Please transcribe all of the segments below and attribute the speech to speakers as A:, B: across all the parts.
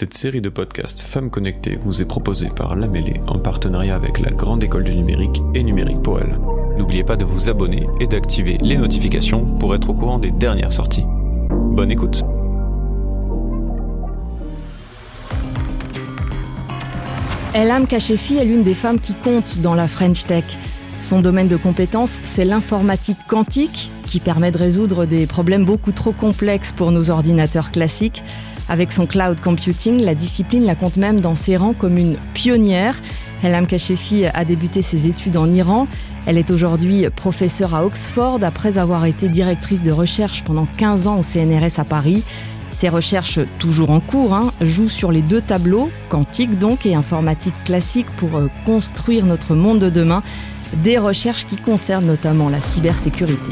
A: Cette série de podcasts Femmes Connectées vous est proposée par La en partenariat avec la Grande École du Numérique et Numérique pour elle. N'oubliez pas de vous abonner et d'activer les notifications pour être au courant des dernières sorties. Bonne écoute
B: Elam Kachefi est l'une des femmes qui compte dans la French Tech. Son domaine de compétence, c'est l'informatique quantique, qui permet de résoudre des problèmes beaucoup trop complexes pour nos ordinateurs classiques. Avec son cloud computing, la discipline la compte même dans ses rangs comme une pionnière. Elam Kashefi a débuté ses études en Iran. Elle est aujourd'hui professeure à Oxford après avoir été directrice de recherche pendant 15 ans au CNRS à Paris. Ses recherches, toujours en cours, hein, jouent sur les deux tableaux, quantique donc et informatique classique, pour euh, construire notre monde de demain. Des recherches qui concernent notamment la cybersécurité.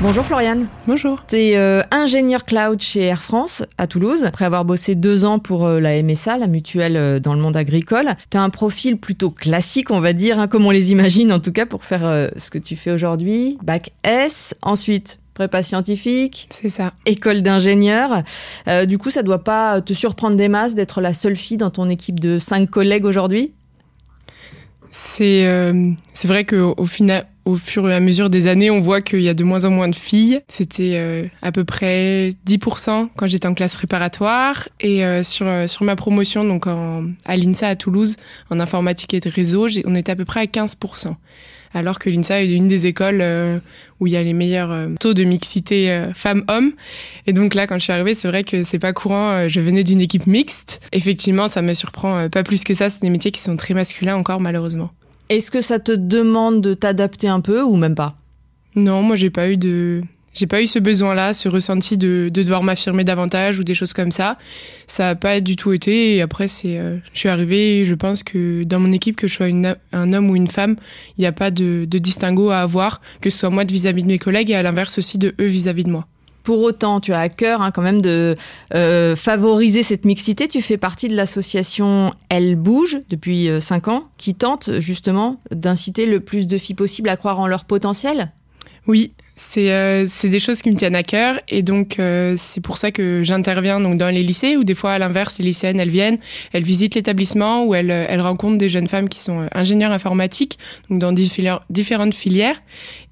B: Bonjour Floriane.
C: Bonjour.
B: Tu es euh, ingénieur cloud chez Air France à Toulouse, après avoir bossé deux ans pour euh, la MSA, la mutuelle euh, dans le monde agricole. Tu as un profil plutôt classique, on va dire, hein, comme on les imagine en tout cas, pour faire ce que tu fais aujourd'hui. Bac S, ensuite prépa scientifique.
C: C'est ça.
B: École d'ingénieur. du coup, ça doit pas te surprendre des masses d'être la seule fille dans ton équipe de cinq collègues aujourd'hui?
C: C'est c'est vrai qu'au final, au fur et à mesure des années, on voit qu'il y a de moins en moins de filles. C'était euh, à peu près 10% quand j'étais en classe préparatoire. Et euh, sur, euh, sur ma promotion, donc en, à l'INSA à Toulouse, en informatique et de réseau, on était à peu près à 15%. Alors que l'INSA est une des écoles où il y a les meilleurs taux de mixité femmes-hommes. Et donc là, quand je suis arrivée, c'est vrai que c'est pas courant. Je venais d'une équipe mixte. Effectivement, ça me surprend pas plus que ça. C'est des métiers qui sont très masculins encore, malheureusement.
B: Est-ce que ça te demande de t'adapter un peu ou même pas?
C: Non, moi j'ai pas eu de j'ai pas eu ce besoin-là, ce ressenti de, de devoir m'affirmer davantage ou des choses comme ça. Ça a pas du tout été. Et après, c'est, euh, je suis arrivée. Je pense que dans mon équipe, que je sois une, un homme ou une femme, il n'y a pas de, de distinguo à avoir, que ce soit moi vis-à-vis de mes collègues et à l'inverse aussi de eux vis-à-vis de moi.
B: Pour autant, tu as à cœur hein, quand même de euh, favoriser cette mixité. Tu fais partie de l'association Elle Bouge depuis 5 euh, ans, qui tente justement d'inciter le plus de filles possible à croire en leur potentiel?
C: Oui, c'est euh, des choses qui me tiennent à cœur et donc euh, c'est pour ça que j'interviens donc dans les lycées où des fois à l'inverse les lycéennes elles viennent, elles visitent l'établissement où elles elles rencontrent des jeunes femmes qui sont euh, ingénieurs informatiques donc dans différentes filières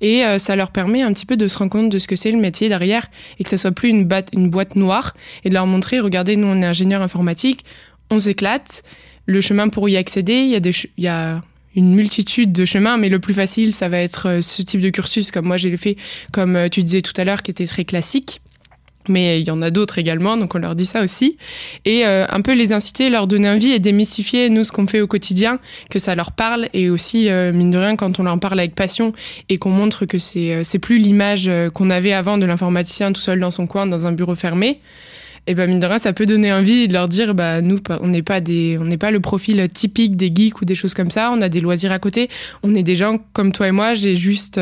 C: et ça leur permet un petit peu de se rendre compte de ce que c'est le métier derrière et que ça soit plus une, une boîte noire et de leur montrer regardez nous on est ingénieur informatique, on s'éclate, le chemin pour y accéder, il y a des il y a une multitude de chemins, mais le plus facile, ça va être euh, ce type de cursus, comme moi j'ai le fait, comme euh, tu disais tout à l'heure, qui était très classique. Mais il y en a d'autres également, donc on leur dit ça aussi. Et euh, un peu les inciter, leur donner envie et démystifier, nous, ce qu'on fait au quotidien, que ça leur parle. Et aussi, mine de rien, quand on leur parle avec passion et qu'on montre que c'est c'est plus l'image qu'on avait avant de l'informaticien tout seul dans son coin, dans un bureau fermé, et ben mine de rien, ça peut donner envie de leur dire bah nous on n'est pas des on n'est pas le profil typique des geeks ou des choses comme ça, on a des loisirs à côté, on est des gens comme toi et moi, j'ai juste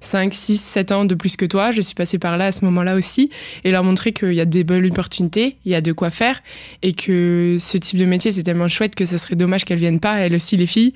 C: 5 6 7 ans de plus que toi, je suis passée par là à ce moment-là aussi. Et leur montrer qu'il y a des belles opportunités, il y a de quoi faire. Et que ce type de métier c'est tellement chouette que ça serait dommage qu'elles viennent pas elles aussi les filles.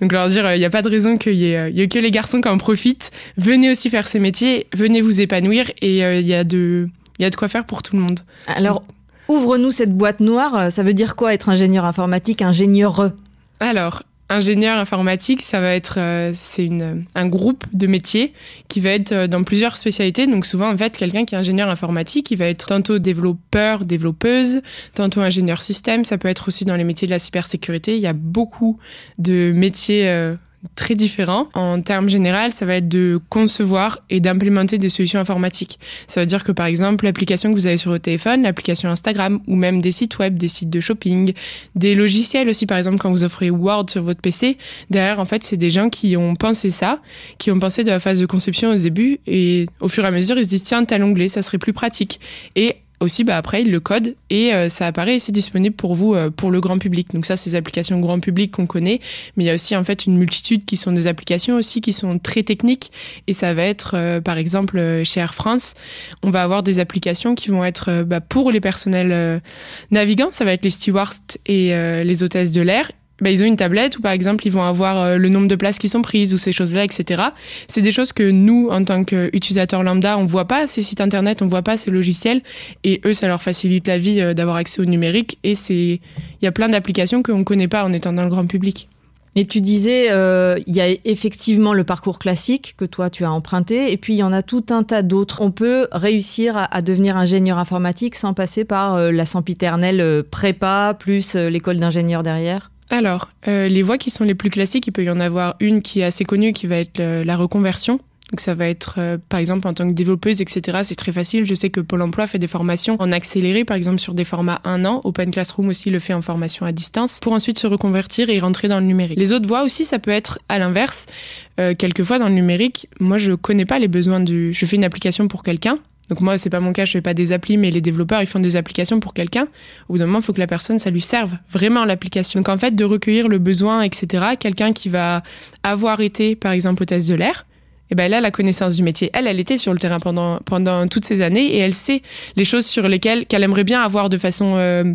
C: Donc leur dire il n'y a pas de raison qu'il y, ait, y ait que les garçons qui en profitent, venez aussi faire ces métiers, venez vous épanouir. Et euh, il y a de il y a de quoi faire pour tout le monde.
B: Alors, ouvre-nous cette boîte noire. Ça veut dire quoi être ingénieur informatique, ingénieur
C: Alors, ingénieur informatique, ça va être euh, c'est une un groupe de métiers qui va être euh, dans plusieurs spécialités. Donc souvent en fait quelqu'un qui est ingénieur informatique, il va être tantôt développeur, développeuse, tantôt ingénieur système. Ça peut être aussi dans les métiers de la cybersécurité. Il y a beaucoup de métiers euh, très différent. En termes général, ça va être de concevoir et d'implémenter des solutions informatiques. Ça veut dire que par exemple, l'application que vous avez sur votre téléphone, l'application Instagram ou même des sites web, des sites de shopping, des logiciels aussi par exemple quand vous offrez Word sur votre PC, derrière en fait, c'est des gens qui ont pensé ça, qui ont pensé de la phase de conception au début et au fur et à mesure, ils se disent tiens, tel onglet, ça serait plus pratique. Et aussi, bah après, il le code et euh, ça apparaît et c'est disponible pour vous, euh, pour le grand public. Donc ça, c'est des applications grand public qu'on connaît, mais il y a aussi en fait une multitude qui sont des applications aussi qui sont très techniques. Et ça va être, euh, par exemple, chez Air France, on va avoir des applications qui vont être bah, pour les personnels navigants, ça va être les stewards et les hôtesses de l'air bah, ils ont une tablette ou par exemple ils vont avoir euh, le nombre de places qui sont prises ou ces choses-là, etc. C'est des choses que nous, en tant qu'utilisateurs lambda, on voit pas ces sites internet, on voit pas ces logiciels et eux, ça leur facilite la vie euh, d'avoir accès au numérique et c'est il y a plein d'applications qu'on connaît pas en étant dans le grand public.
B: Et tu disais, euh, il y a effectivement le parcours classique que toi tu as emprunté, et puis il y en a tout un tas d'autres. On peut réussir à, devenir ingénieur informatique sans passer par la sempiternelle prépa plus l'école d'ingénieur derrière?
C: Alors, euh, les voies qui sont les plus classiques, il peut y en avoir une qui est assez connue, qui va être la reconversion. Donc ça va être, euh, par exemple, en tant que développeuse, etc. C'est très facile. Je sais que Pôle Emploi fait des formations en accéléré, par exemple sur des formats un an. Open Classroom aussi le fait en formation à distance, pour ensuite se reconvertir et rentrer dans le numérique. Les autres voies aussi, ça peut être à l'inverse. Euh, quelquefois dans le numérique, moi je connais pas les besoins du. Je fais une application pour quelqu'un. Donc moi, c'est pas mon cas, je fais pas des applis, mais les développeurs, ils font des applications pour quelqu'un. Au bout d'un moment, il faut que la personne, ça lui serve vraiment l'application. Donc en fait, de recueillir le besoin, etc. Quelqu'un qui va avoir été, par exemple, test de l'air, et eh ben là, la connaissance du métier, elle, elle était sur le terrain pendant pendant toutes ces années et elle sait les choses sur lesquelles qu'elle aimerait bien avoir de façon euh,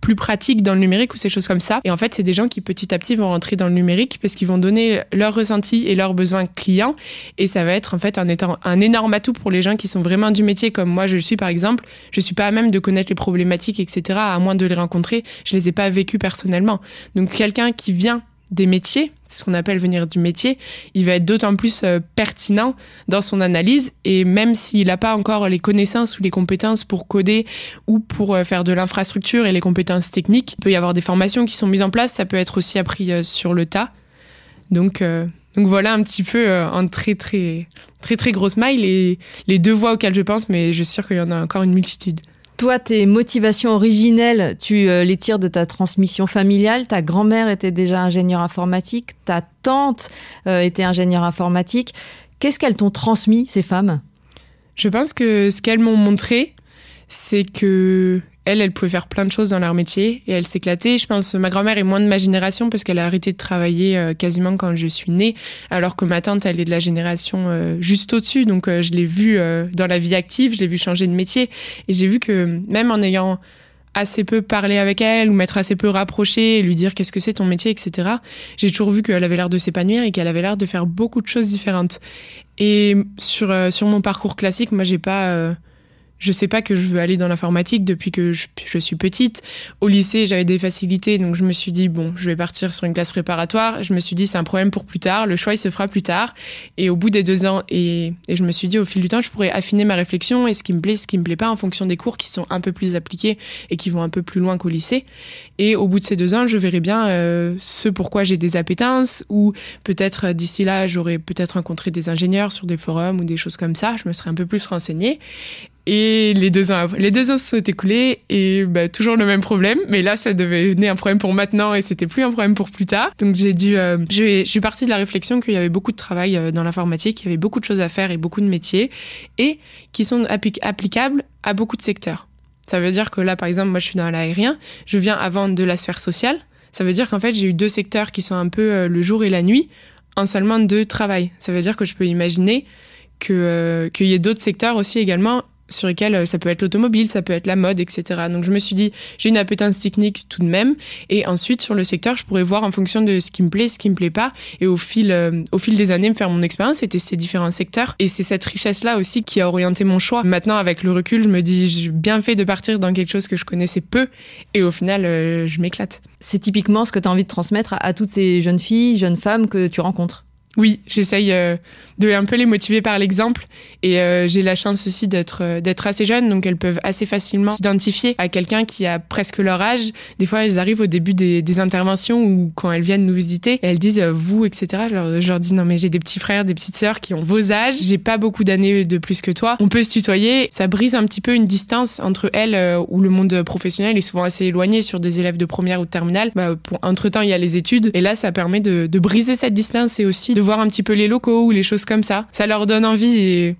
C: plus pratique dans le numérique ou ces choses comme ça. Et en fait, c'est des gens qui petit à petit vont rentrer dans le numérique parce qu'ils vont donner leurs ressentis et leurs besoins clients. Et ça va être en fait un, un énorme atout pour les gens qui sont vraiment du métier comme moi je le suis par exemple. Je suis pas à même de connaître les problématiques, etc. à moins de les rencontrer. Je les ai pas vécues personnellement. Donc quelqu'un qui vient des métiers, c'est ce qu'on appelle venir du métier, il va être d'autant plus euh, pertinent dans son analyse et même s'il n'a pas encore les connaissances ou les compétences pour coder ou pour euh, faire de l'infrastructure et les compétences techniques, il peut y avoir des formations qui sont mises en place, ça peut être aussi appris euh, sur le tas. Donc voilà un petit peu en très très très très grosse maille les, les deux voies auxquelles je pense, mais je suis sûre qu'il y en a encore une multitude.
B: Toi, tes motivations originelles, tu euh, les tires de ta transmission familiale. Ta grand-mère était déjà ingénieure informatique, ta tante euh, était ingénieure informatique. Qu'est-ce qu'elles t'ont transmis, ces femmes?
C: Je pense que ce qu'elles m'ont montré, c'est que elle, elle pouvait faire plein de choses dans leur métier et elle s'éclatait. Je pense ma grand-mère est moins de ma génération parce qu'elle a arrêté de travailler euh, quasiment quand je suis née, alors que ma tante, elle est de la génération euh, juste au-dessus. Donc euh, je l'ai vue dans la vie active, je l'ai vue changer de métier et j'ai vu que même en ayant assez peu parlé avec elle ou m'être assez peu rapproché et lui dire qu'est-ce que c'est ton métier, etc. J'ai toujours vu qu'elle avait l'air de s'épanouir et qu'elle avait l'air de faire beaucoup de choses différentes. Et sur sur mon parcours classique, moi j'ai pas je sais pas que je veux aller dans l'informatique depuis que je, suis petite. Au lycée, j'avais des facilités, donc je me suis dit bon, je vais partir sur une classe préparatoire. Je me suis dit c'est un problème pour plus tard. Le choix il se fera plus tard. Et au bout des deux ans, et, et je me suis dit au fil du temps, je pourrais affiner ma réflexion et ce qui me plaît, ce qui me plaît pas, en fonction des cours qui sont un peu plus appliqués et qui vont un peu plus loin qu'au lycée. Et au bout de ces deux ans, je verrai bien euh, ce pourquoi j'ai des appétences ou peut-être euh, d'ici là, j'aurais peut-être rencontré des ingénieurs sur des forums ou des choses comme ça. Je me serais un peu plus renseignée. Et les deux ans les deux ans se sont écoulés et bah, toujours le même problème. Mais là, ça devenait un problème pour maintenant et c'était plus un problème pour plus tard. Donc j'ai dû, euh, je, suis partie de la réflexion qu'il y avait beaucoup de travail euh, dans l'informatique, il y avait beaucoup de choses à faire et beaucoup de métiers et qui sont applicables à beaucoup de secteurs. Ça veut dire que là, par exemple, moi, je suis dans l'aérien, je viens avant de la sphère sociale. Ça veut dire qu'en fait, j'ai eu deux secteurs qui sont un peu euh, le jour et la nuit en seulement deux travail. Ça veut dire que je peux imaginer qu'il y ait d'autres secteurs aussi également sur lesquels euh, ça peut être l'automobile, ça peut être la mode, etc. Donc je me suis dit, j'ai une appétence technique tout de même, et ensuite sur le secteur, je pourrais voir en fonction de ce qui me plaît, ce qui me plaît pas, et au fil, euh, au fil des années, me faire mon expérience et tester différents secteurs. Et c'est cette richesse-là aussi qui a orienté mon choix. Maintenant, avec le recul, je me dis, j'ai bien fait de partir dans quelque chose que je connaissais peu, et au final, euh, je m'éclate.
B: C'est typiquement ce que tu as envie de transmettre à toutes ces jeunes filles, jeunes femmes que tu rencontres.
C: Oui, j'essaye euh, de un peu les motiver par l'exemple et euh, j'ai la chance aussi d'être euh, d'être assez jeune donc elles peuvent assez facilement s'identifier à quelqu'un qui a presque leur âge. Des fois elles arrivent au début des, interventions ou quand elles viennent nous visiter elles disent vous etc. Je leur, dis non mais j'ai des petits frères, des petites sœurs qui ont vos âges, j'ai pas beaucoup d'années de plus que toi. On peut se tutoyer, ça brise un petit peu une distance entre elles où le monde professionnel est souvent assez éloigné sur des élèves de première ou de terminale. Bah, entre temps il y a les études et là ça permet de, de briser cette distance et aussi de voir un petit peu les locaux ou les choses comme ça. Ça leur donne envie et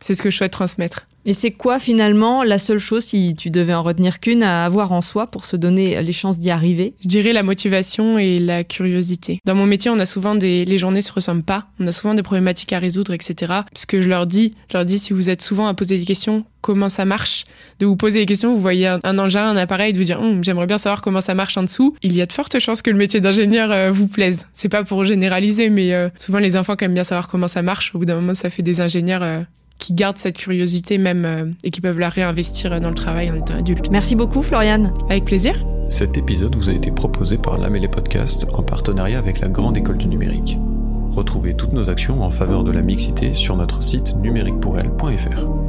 C: c'est ce que je souhaite transmettre.
B: Et c'est quoi finalement la seule chose, si tu devais en retenir qu'une, à avoir en soi pour se donner les chances d'y arriver?
C: Je dirais la motivation et la curiosité. Dans mon métier, on a souvent des, les journées se ressemblent pas, on a souvent des problématiques à résoudre, etc. Ce que je leur dis, je leur dis si vous êtes souvent à poser des questions, comment ça marche, de vous poser des questions, vous voyez un, engin, un appareil, de vous dire hum, j'aimerais bien savoir comment ça marche en dessous. Il y a de fortes chances que le métier d'ingénieur euh, vous plaise. C'est pas pour généraliser, mais euh, souvent les enfants qui aiment bien savoir comment ça marche, au bout d'un moment, ça fait des ingénieurs euh, qui gardent cette curiosité même et qui peuvent la réinvestir dans le travail en étant adulte.
B: Merci beaucoup, Floriane.
C: Avec plaisir.
A: Cet épisode vous a été proposé par l'AMELE Podcast en partenariat avec la Grande École du Numérique. Retrouvez toutes nos actions en faveur de la mixité sur notre site numériquepourelle.fr.